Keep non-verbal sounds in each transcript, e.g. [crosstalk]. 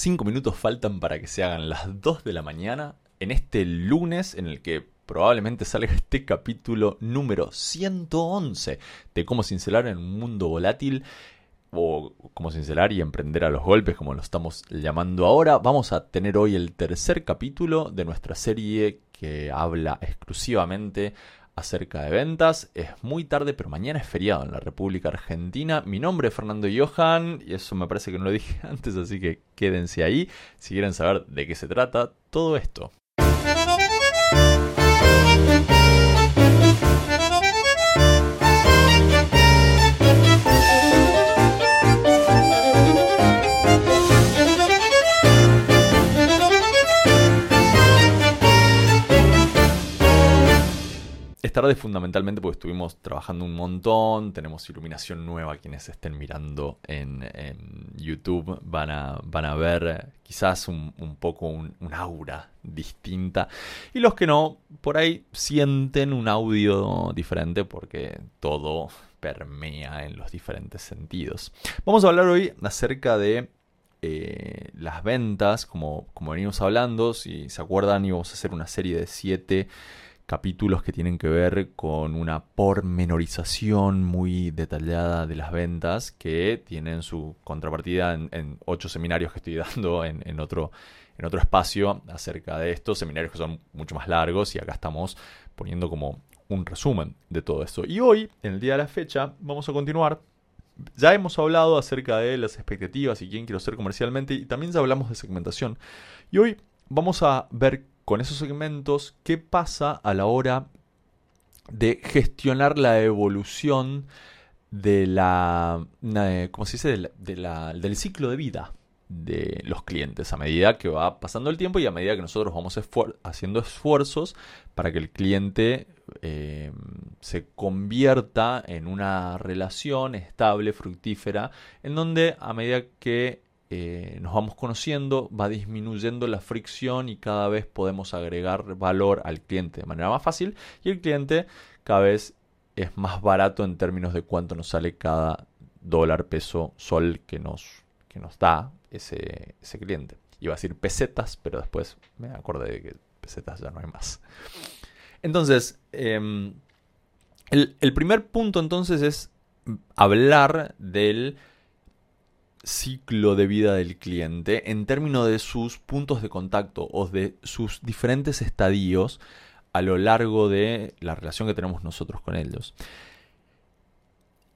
Cinco minutos faltan para que se hagan las 2 de la mañana en este lunes en el que probablemente salga este capítulo número 111 de cómo cincelar en un mundo volátil o cómo cincelar y emprender a los golpes, como lo estamos llamando ahora. Vamos a tener hoy el tercer capítulo de nuestra serie que habla exclusivamente acerca de ventas. Es muy tarde, pero mañana es feriado en la República Argentina. Mi nombre es Fernando Johan y eso me parece que no lo dije [laughs] antes, así que quédense ahí si quieren saber de qué se trata todo esto. Es tarde fundamentalmente porque estuvimos trabajando un montón, tenemos iluminación nueva, quienes estén mirando en, YouTube van a, van a ver quizás un, poco un, aura distinta y los que no, por ahí sienten un audio diferente porque todo permea en los diferentes sentidos. Vamos a hablar hoy acerca de eh, las ventas, como, como venimos hablando, si se acuerdan íbamos a hacer una serie de siete capítulos que tienen que ver con una pormenorización muy detallada de las ventas que tienen su contrapartida en, ocho seminarios que estoy [laughs] dando en, otro, en otro espacio acerca de estos seminarios que son mucho más largos y acá estamos poniendo como un resumen de todo esto. Y hoy, en el día de la fecha, vamos a continuar. Ya hemos hablado acerca de las expectativas y quién quiero ser comercialmente y también ya hablamos de segmentación. Y hoy vamos a ver con esos segmentos qué pasa a la hora de gestionar la evolución de la, ¿cómo se dice? del ciclo de vida de los clientes a medida que va pasando el tiempo y a medida que nosotros vamos haciendo esfuerzos para que el cliente eh, se convierta en una relación estable, fructífera, en donde a medida que eh, nos vamos conociendo, va disminuyendo la fricción y cada vez podemos agregar valor al cliente de manera más fácil y el cliente cada vez es más barato en términos de cuánto nos sale cada dólar, peso, sol que nos, que nos da ese, ese cliente. Iba a decir pesetas, pero después me acordé de que pesetas ya no hay más. Entonces, em, el, el primer punto entonces es hablar del ciclo de vida del cliente en términos de sus puntos de contacto o de sus diferentes estadios a lo largo de la relación que tenemos nosotros con ellos.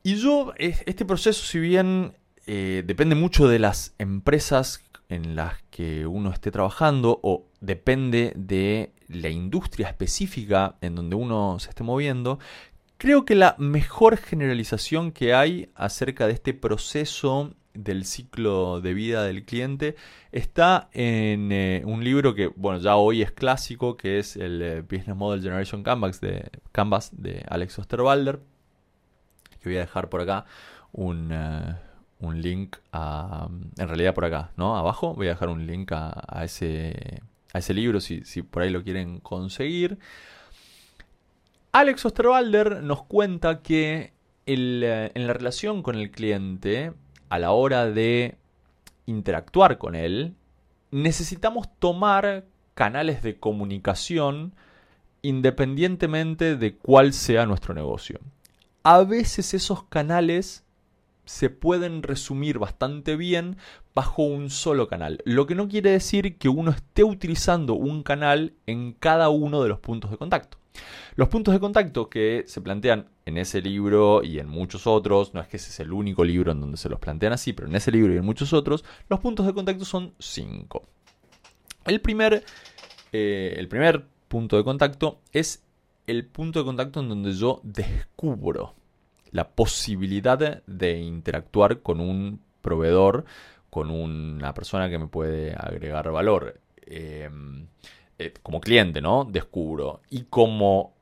Y yo, este proceso, si bien eh, depende mucho de las empresas en las que uno esté trabajando o depende de la industria específica en donde uno se esté moviendo, creo que la mejor generalización que hay acerca de este proceso del ciclo de vida del cliente está en eh, un libro que, bueno, ya hoy es clásico, que es el eh, Business Model Generation Canvas de, Canvas de Alex Osterwalder, que voy a dejar por acá un, eh, un link a, en realidad por acá, ¿no? Abajo voy a dejar un link a, ese, a ese libro si, si por ahí lo quieren conseguir. Alex Osterwalder nos cuenta que en la relación con el cliente a la hora de interactuar con él, necesitamos tomar canales de comunicación independientemente de cuál sea nuestro negocio. A veces esos canales se pueden resumir bastante bien bajo un solo canal, lo que no quiere decir que uno esté utilizando un canal en cada uno de los puntos de contacto. Los puntos de contacto que se plantean en ese libro y en muchos otros, no es que ese es el único libro en donde se los plantean así, pero en ese libro y en muchos otros, los puntos de contacto son cinco. El primer, eh, el primer punto de contacto es el punto de contacto en donde yo descubro la posibilidad de interactuar con un proveedor, con una persona que me puede agregar valor. Em, eh, como cliente, ¿no? Descubro. Y como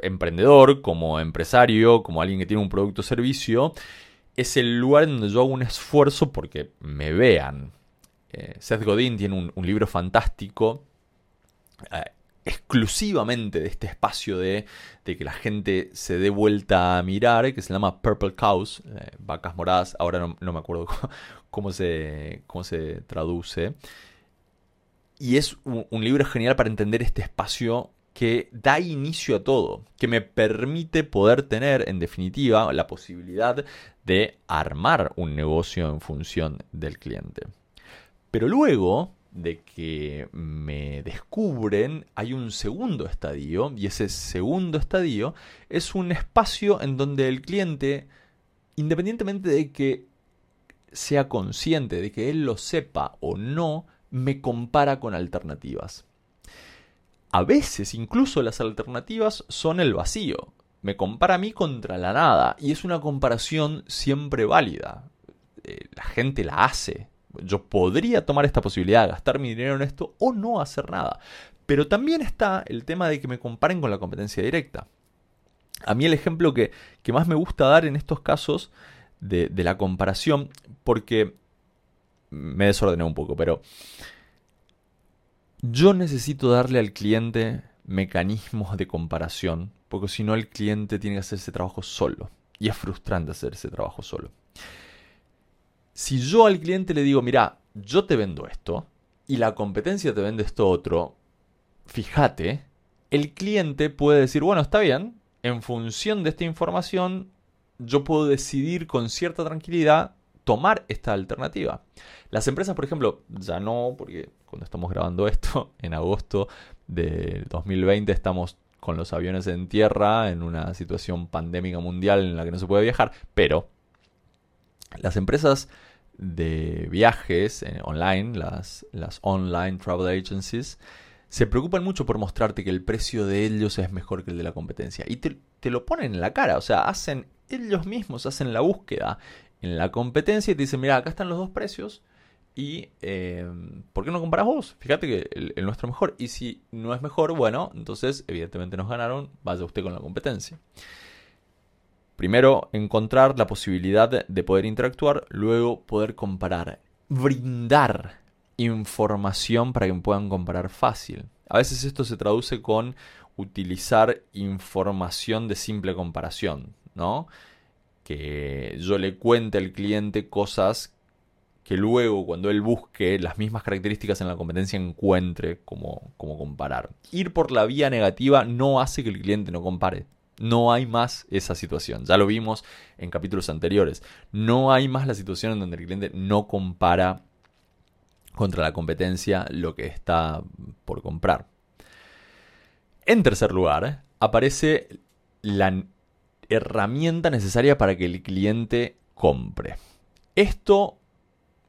emprendedor, como empresario, como alguien que tiene un producto o servicio, es el lugar donde yo hago un esfuerzo porque me vean. Eh, Seth Godin tiene un, libro fantástico. Eh, exclusivamente de este espacio de, que la gente se dé vuelta a mirar, que se llama Purple Cows, vacas moradas, ahora no, me acuerdo [laughs] cómo, se, cómo se traduce. Y es un, libro genial para entender este espacio que da inicio a todo, que me permite poder tener, en definitiva, la posibilidad de armar un negocio en función del cliente. Pero luego de que me descubren, hay un segundo estadio, y ese segundo estadio es un espacio en donde el cliente, independientemente de que sea consciente, de que él lo sepa o no, me compara con alternativas. A veces incluso las alternativas son el vacío. Me compara a mí contra la nada y es una comparación siempre válida. Eh, la gente la hace, yo podría tomar esta posibilidad, gastar mi dinero en esto o no hacer nada. Pero también está el tema de que me comparen con la competencia directa. A mí el ejemplo que, más me gusta dar en estos casos de, de, la comparación, porque me desordené un poco, pero yo necesito darle al cliente mecanismos de comparación, porque si no el cliente tiene que hacer ese trabajo solo. Y es frustrante hacer ese trabajo solo. Si yo al cliente le digo, mira, yo te vendo esto y la competencia te vende esto otro, fíjate, el cliente puede decir, bueno, está bien, en función de esta información, yo puedo decidir con cierta tranquilidad tomar esta alternativa. Las empresas, por ejemplo, ya no, porque cuando estamos grabando esto, [laughs] en agosto de 2020 estamos con los aviones en tierra, en una situación pandémica mundial en la que no se puede viajar, pero las empresas de viajes eh, online, las, las online travel agencies, se preocupan mucho por mostrarte que el precio de ellos es mejor que el de la competencia. Y te, lo ponen en la cara, o sea, hacen ellos mismos, hacen la búsqueda en la competencia y te dicen, mira, acá están los dos precios. Y eh, ¿por qué no comparas vos? Fíjate que el, el, nuestro es mejor. Y si no es mejor, bueno, entonces evidentemente nos ganaron, vaya usted con la competencia. Primero, encontrar la posibilidad de poder interactuar, luego poder comparar, brindar información para que puedan comparar fácil. A veces esto se traduce con utilizar información de simple comparación, ¿no? Que yo le cuente al cliente cosas que luego cuando él busque las mismas características en la competencia encuentre como, como comparar. Ir por la vía negativa no hace que el cliente no compare. No hay más esa situación. Ya lo vimos en capítulos anteriores. No hay más la situación en donde el cliente no compara contra la competencia lo que está por comprar. En tercer lugar, aparece la herramienta necesaria para que el cliente compre. Esto,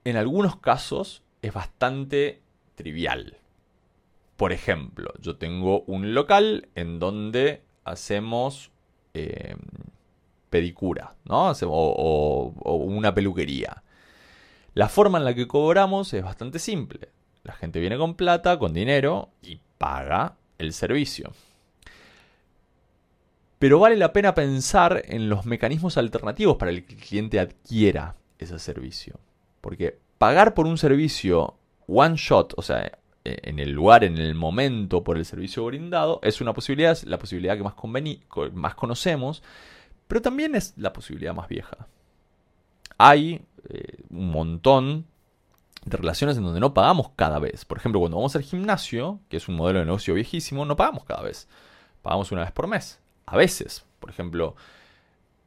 en algunos casos, es bastante trivial. Por ejemplo, yo tengo un local en donde hacemos eh, pedicura, ¿no? o, o una peluquería. La forma en la que cobramos es bastante simple. La gente viene con plata, con dinero y paga el servicio. Pero vale la pena pensar en los mecanismos alternativos para que el cliente adquiera ese servicio. Porque pagar por un servicio one shot, o sea, eh, en el lugar, en el momento, por el servicio brindado, es una posibilidad, es la posibilidad que más, más conocemos, pero también es la posibilidad más vieja. Hay eh, un montón de relaciones en donde no pagamos cada vez. Por ejemplo, cuando vamos al gimnasio, que es un modelo de negocio viejísimo, no pagamos cada vez. Pagamos una vez por mes. A veces. Por ejemplo,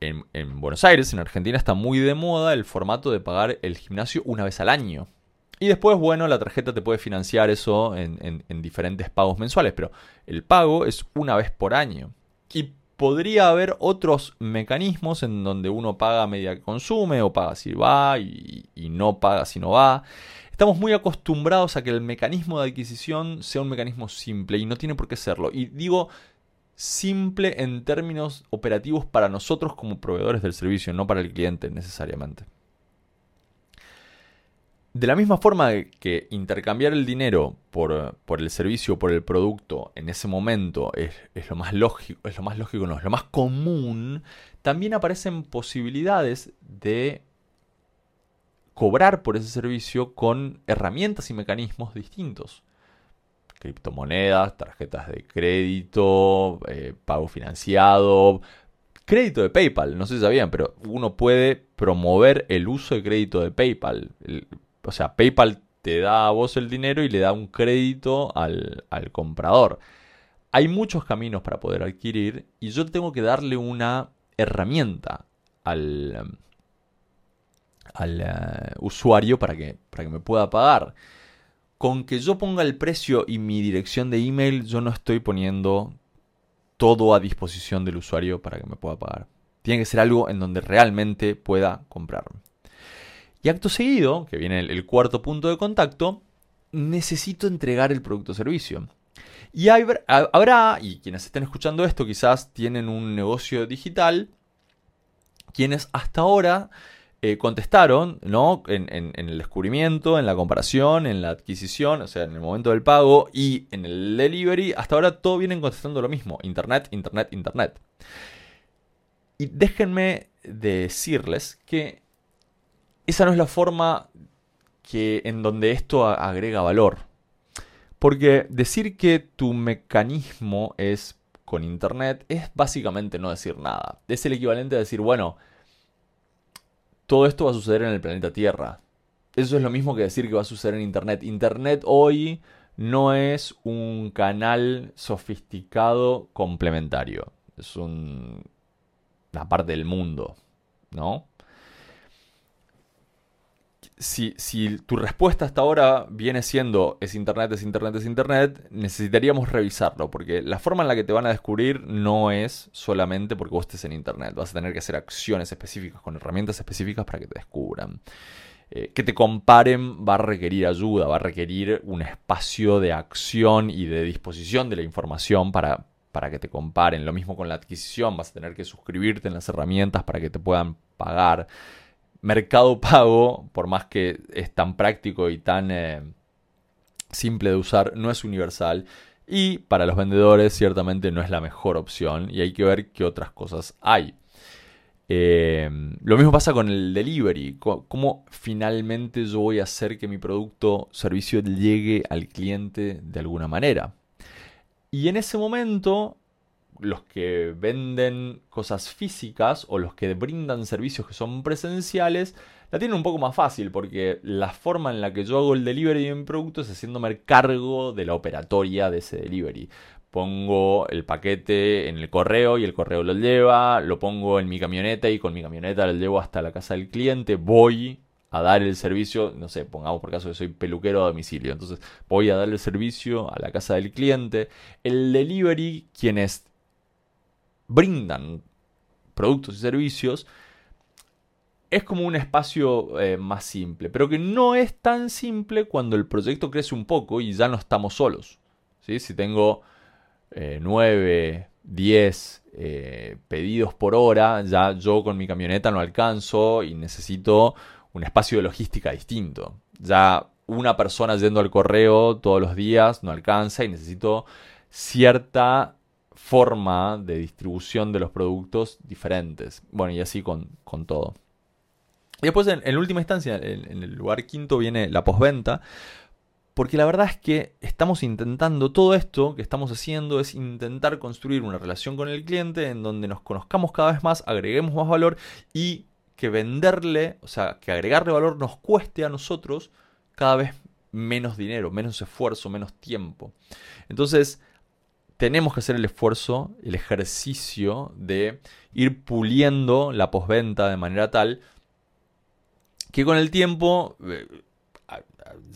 en, en Buenos Aires, en Argentina, está muy de moda el formato de pagar el gimnasio una vez al año. Y después, bueno, la tarjeta te puede financiar eso en, diferentes pagos mensuales, pero el pago es una vez por año. Y podría haber otros mecanismos en donde uno paga a medida que consume o paga si va y, y, no paga si no va. Estamos muy acostumbrados a que el mecanismo de adquisición sea un mecanismo simple y no tiene por qué serlo. Y digo simple en términos operativos para nosotros como proveedores del servicio, no para el cliente necesariamente. De la misma forma que intercambiar el dinero por, el servicio o por el producto en ese momento es, lo más lógico, es lo más lógico, no, es lo más común, también aparecen posibilidades de cobrar por ese servicio con herramientas y mecanismos distintos. Criptomonedas, tarjetas de crédito, eh, pago financiado, crédito de PayPal. No sé si sabían, pero uno puede promover el uso de crédito de PayPal. o sea, PayPal te da a vos el dinero y le da un crédito al, al comprador. Hay muchos caminos para poder adquirir y yo tengo que darle una herramienta al, al eh, usuario para que, para que me pueda pagar. Con que yo ponga el precio y mi dirección de email, yo no estoy poniendo todo a disposición del usuario para que me pueda pagar. Tiene que ser algo en donde realmente pueda comprarme. Y acto seguido, que viene el, cuarto punto de contacto, necesito entregar el producto o servicio. Y habrá, y quienes estén escuchando esto quizás tienen un negocio digital, quienes hasta ahora eh, contestaron ¿no? En, el descubrimiento, en la comparación, en la adquisición, o sea, en el momento del pago y en el delivery, hasta ahora todos vienen contestando lo mismo, Internet, Internet, Internet. Y déjenme decirles que esa no es la forma que, en donde esto agrega valor. Porque decir que tu mecanismo es con Internet es básicamente no decir nada. Es el equivalente a decir, bueno, todo esto va a suceder en el planeta Tierra. Eso es lo mismo que decir que va a suceder en Internet. Internet hoy no es un canal sofisticado complementario. Es un, una parte del mundo, ¿no? Si, tu respuesta hasta ahora viene siendo es Internet, es Internet, es Internet, necesitaríamos revisarlo, porque la forma en la que te van a descubrir no es solamente porque vos estés en Internet, vas a tener que hacer acciones específicas con herramientas específicas para que te descubran. Eh, que te comparen va a requerir ayuda, va a requerir un espacio de acción y de disposición de la información para, para que te comparen. Lo mismo con la adquisición, vas a tener que suscribirte en las herramientas para que te puedan pagar. Mercado Pago, por más que es tan práctico y tan eh, simple de usar, no es universal. Y para los vendedores ciertamente no es la mejor opción y hay que ver qué otras cosas hay. Eh, lo mismo pasa con el delivery. ¿Cómo finalmente yo voy a hacer que mi producto servicio llegue al cliente de alguna manera? Y en ese momento los que venden cosas físicas o los que brindan servicios que son presenciales, la tienen un poco más fácil porque la forma en la que yo hago el delivery de mi producto es haciéndome cargo de la operatoria de ese delivery. Pongo el paquete en el correo y el correo lo lleva, lo pongo en mi camioneta y con mi camioneta lo llevo hasta la casa del cliente, voy a dar el servicio, no sé, pongamos por caso que soy peluquero a domicilio, entonces voy a dar el servicio a la casa del cliente. El delivery, quienes brindan productos y servicios, es como un espacio eh, más simple, pero que no es tan simple cuando el proyecto crece un poco y ya no estamos solos. Si tengo 9, 10 eh, pedidos por hora, ya yo con mi camioneta no alcanzo y necesito un espacio de logística distinto. Ya una persona yendo al correo todos los días no alcanza y necesito cierta forma de distribución de los productos diferentes. Bueno, y así con, todo. Y después, en, última instancia, en, el lugar quinto viene la postventa. Porque la verdad es que estamos intentando, todo esto que estamos haciendo es intentar construir una relación con el cliente en donde nos conozcamos cada vez más, agreguemos más valor y que venderle, o sea, que agregarle valor nos cueste a nosotros cada vez menos dinero, menos esfuerzo, menos tiempo. Entonces, tenemos que hacer el esfuerzo, el ejercicio de ir puliendo la postventa de manera tal que con el tiempo, eh,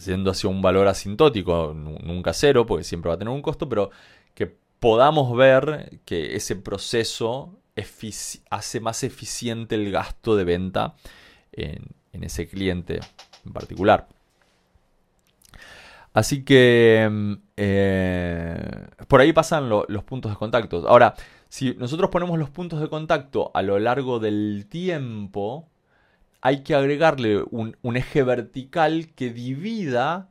yendo hacia un valor asintótico, nunca cero, porque siempre va a tener un costo, pero que podamos ver que ese proceso hace más eficiente el gasto de venta en, en ese cliente en particular. Así que mm, eh, por ahí pasan los puntos de contacto. Ahora, si nosotros ponemos los puntos de contacto a lo largo del tiempo, hay que agregarle un, eje vertical que divida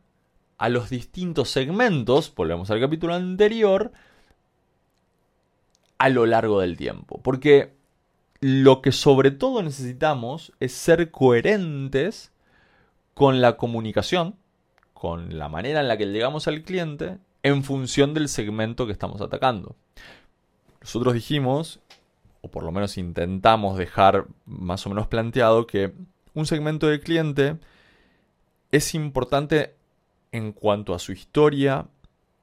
a los distintos segmentos, volvemos al capítulo anterior, a lo largo del tiempo. Porque lo que sobre todo necesitamos es ser coherentes con la comunicación con la manera en la que llegamos al cliente en función del segmento que estamos atacando. Nosotros dijimos, o por lo menos intentamos dejar más o menos planteado, que un segmento de cliente es importante en cuanto a su historia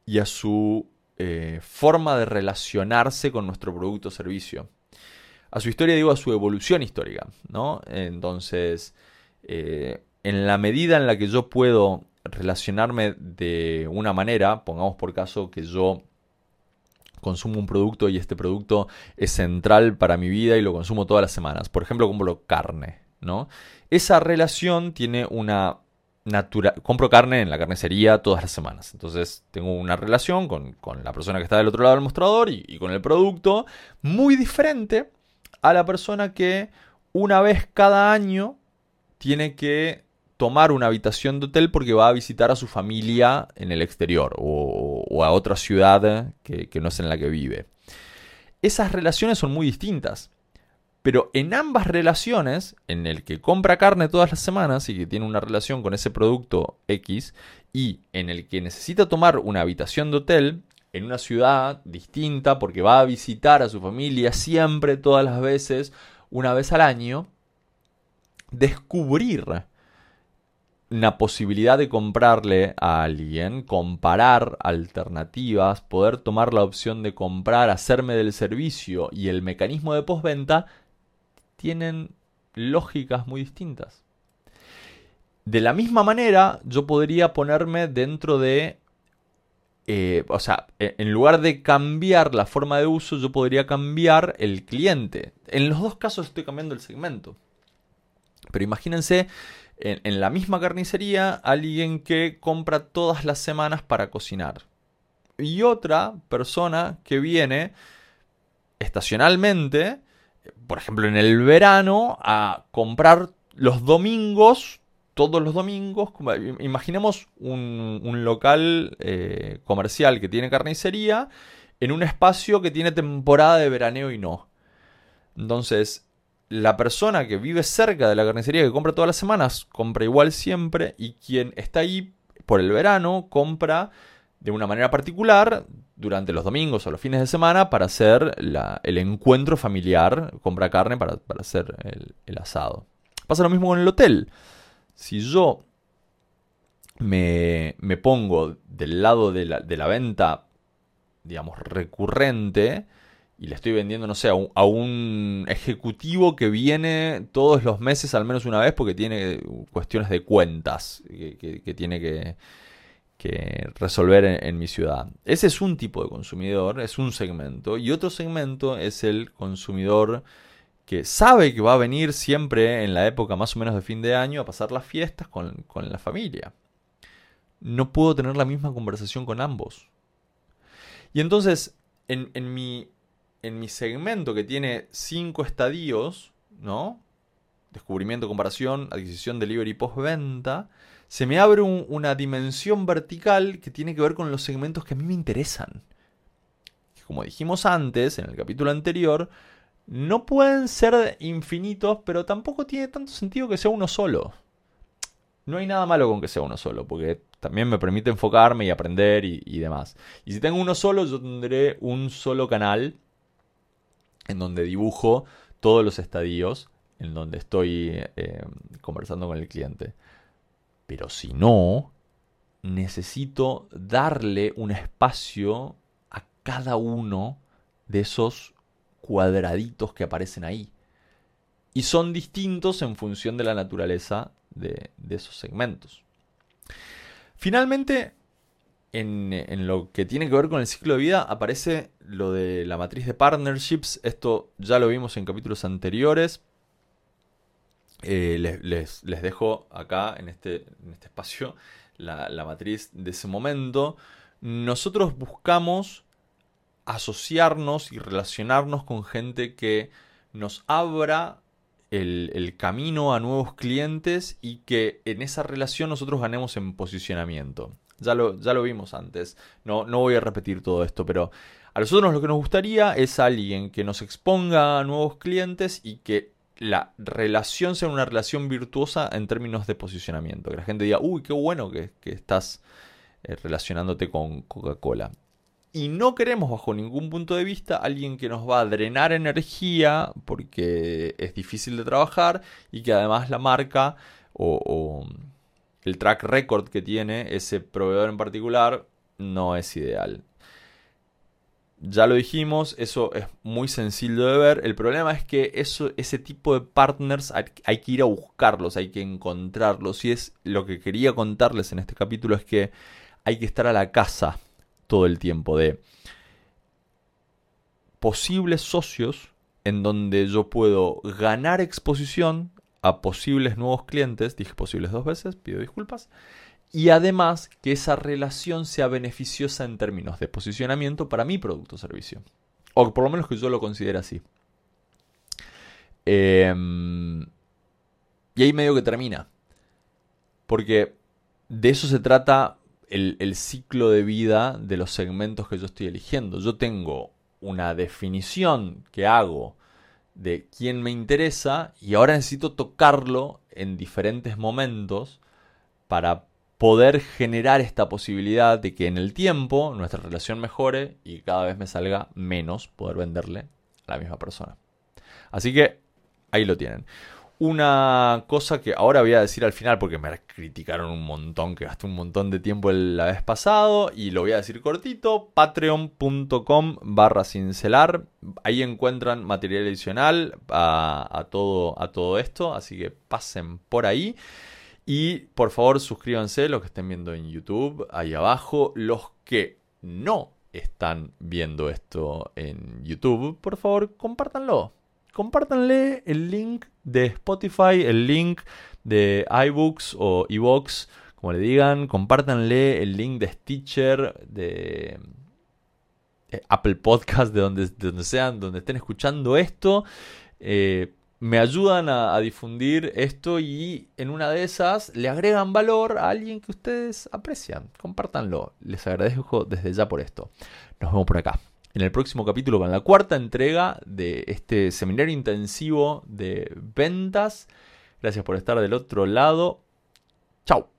y a su eh, forma de relacionarse con nuestro producto o servicio. A su historia digo a su evolución histórica, ¿no? Entonces, eh, en la medida en la que yo puedo relacionarme de una manera, pongamos por caso que yo consumo un producto y este producto es central para mi vida y lo consumo todas las semanas. Por ejemplo, compro carne, ¿no? Esa relación tiene una natural... Compro carne en la carnicería todas las semanas. Entonces tengo una relación con, la persona que está del otro lado del mostrador y con el producto muy diferente a la persona que una vez cada año tiene que tomar una habitación de hotel porque va a visitar a su familia en el exterior o, a otra ciudad que, no es en la que vive. Esas relaciones son muy distintas. Pero en ambas relaciones, en el que compra carne todas las semanas y que tiene una relación con ese producto X, y en el que necesita tomar una habitación de hotel en una ciudad distinta porque va a visitar a su familia siempre, todas las veces, una vez al año, descubrir una posibilidad de comprarle a alguien, comparar alternativas, poder tomar la opción de comprar, hacerme del servicio y el mecanismo de postventa, tienen lógicas muy distintas. De la misma manera, yo podría ponerme dentro de... Eh, o sea, e, en lugar de cambiar la forma de uso, yo podría cambiar el cliente. En los dos casos estoy cambiando el segmento. Pero imagínense en, la misma carnicería alguien que compra todas las semanas para cocinar. Y otra persona que viene estacionalmente, por ejemplo en el verano, a comprar los domingos, todos los domingos. Imaginemos un, local eh, comercial que tiene carnicería en un espacio que tiene temporada de veraneo y no. Entonces, la persona que vive cerca de la carnicería que compra todas las semanas compra igual siempre y quien está ahí por el verano compra de una manera particular durante los domingos o los fines de semana para hacer el encuentro familiar, compra carne para, hacer el, asado. Pasa lo mismo con el hotel. Si yo me, pongo del lado de la, de la venta, digamos, recurrente, y le estoy vendiendo, no sé, a un, ejecutivo que viene todos los meses al menos una vez porque tiene cuestiones de cuentas que, tiene que, resolver en, mi ciudad. Ese es un tipo de consumidor, es un segmento. Y otro segmento es el consumidor que sabe que va a venir siempre en la época más o menos de fin de año a pasar las fiestas con, la familia. No puedo tener la misma conversación con ambos. Y entonces, en, en mi en mi segmento que tiene cinco estadios, ¿no? Descubrimiento, comparación, adquisición, delivery postventa, se me abre una dimensión vertical que tiene que ver con los segmentos que a mí me interesan. Como dijimos antes, en el capítulo anterior, no pueden ser infinitos, pero tampoco tiene tanto sentido que sea uno solo. No hay nada malo con que sea uno solo, porque también me permite enfocarme y aprender y, y demás. Y si tengo uno solo, yo tendré un solo canal en donde dibujo todos los estadios en donde estoy eh, conversando con el cliente. Pero si no, necesito darle un espacio a cada uno de esos cuadraditos que aparecen ahí. Y son distintos en función de la naturaleza de, de esos segmentos. Finalmente, en, lo que tiene que ver con el ciclo de vida aparece lo de la matriz de partnerships. Esto ya lo vimos en capítulos anteriores. Eh, les, dejo acá en este, este espacio la, matriz de ese momento. Nosotros buscamos asociarnos y relacionarnos con gente que nos abra el, camino a nuevos clientes y que en esa relación nosotros ganemos en posicionamiento. Ya lo, ya lo vimos antes. No, no voy a repetir todo esto, pero a nosotros lo que nos gustaría es alguien que nos exponga a nuevos clientes y que la relación sea una relación virtuosa en términos de posicionamiento. Que la gente diga, uy, qué bueno que, estás eh, relacionándote con Coca-Cola. Y no queremos bajo ningún punto de vista alguien que nos va a drenar energía porque es difícil de trabajar y que además la marca o, el track record que tiene ese proveedor en particular no es ideal. Ya lo dijimos, eso es muy sencillo de ver. El problema es que eso, ese tipo de partners hay, que ir a buscarlos, hay que encontrarlos. Y es lo que quería contarles en este capítulo es que hay que estar a la casa todo el tiempo de posibles socios en donde yo puedo ganar exposición a posibles nuevos clientes, dije posibles dos veces, pido disculpas, y además que esa relación sea beneficiosa en términos de posicionamiento para mi producto o servicio. O por lo menos que yo lo considere así. Em, y ahí medio que termina. Porque de eso se trata el, ciclo de vida de los segmentos que yo estoy eligiendo. Yo tengo una definición que hago de quién me interesa y ahora necesito tocarlo en diferentes momentos para poder generar esta posibilidad de que en el tiempo nuestra relación mejore y cada vez me salga menos poder venderle a la misma persona. Así que ahí lo tienen. Una cosa que ahora voy a decir al final porque me criticaron un montón, que gasté un montón de tiempo la vez pasado y lo voy a decir cortito, patreon.com barra cincelar, ahí encuentran material adicional a, todo, a todo esto, así que pasen por ahí. Y por favor suscríbanse los que estén viendo en YouTube, ahí abajo, los que no están viendo esto en YouTube, por favor compártanlo. Compártanle el link de Spotify, el link de iBooks o iBox, como le digan. Compártanle el link de Stitcher, de Apple Podcast, de donde, donde sean, donde estén escuchando esto. Eh, me ayudan a, difundir esto y en una de esas le agregan valor a alguien que ustedes aprecian. Compártanlo. Les agradezco desde ya por esto. Nos vemos por acá en el próximo capítulo con la cuarta entrega de este seminario intensivo de ventas. Gracias por estar del otro lado. Chao.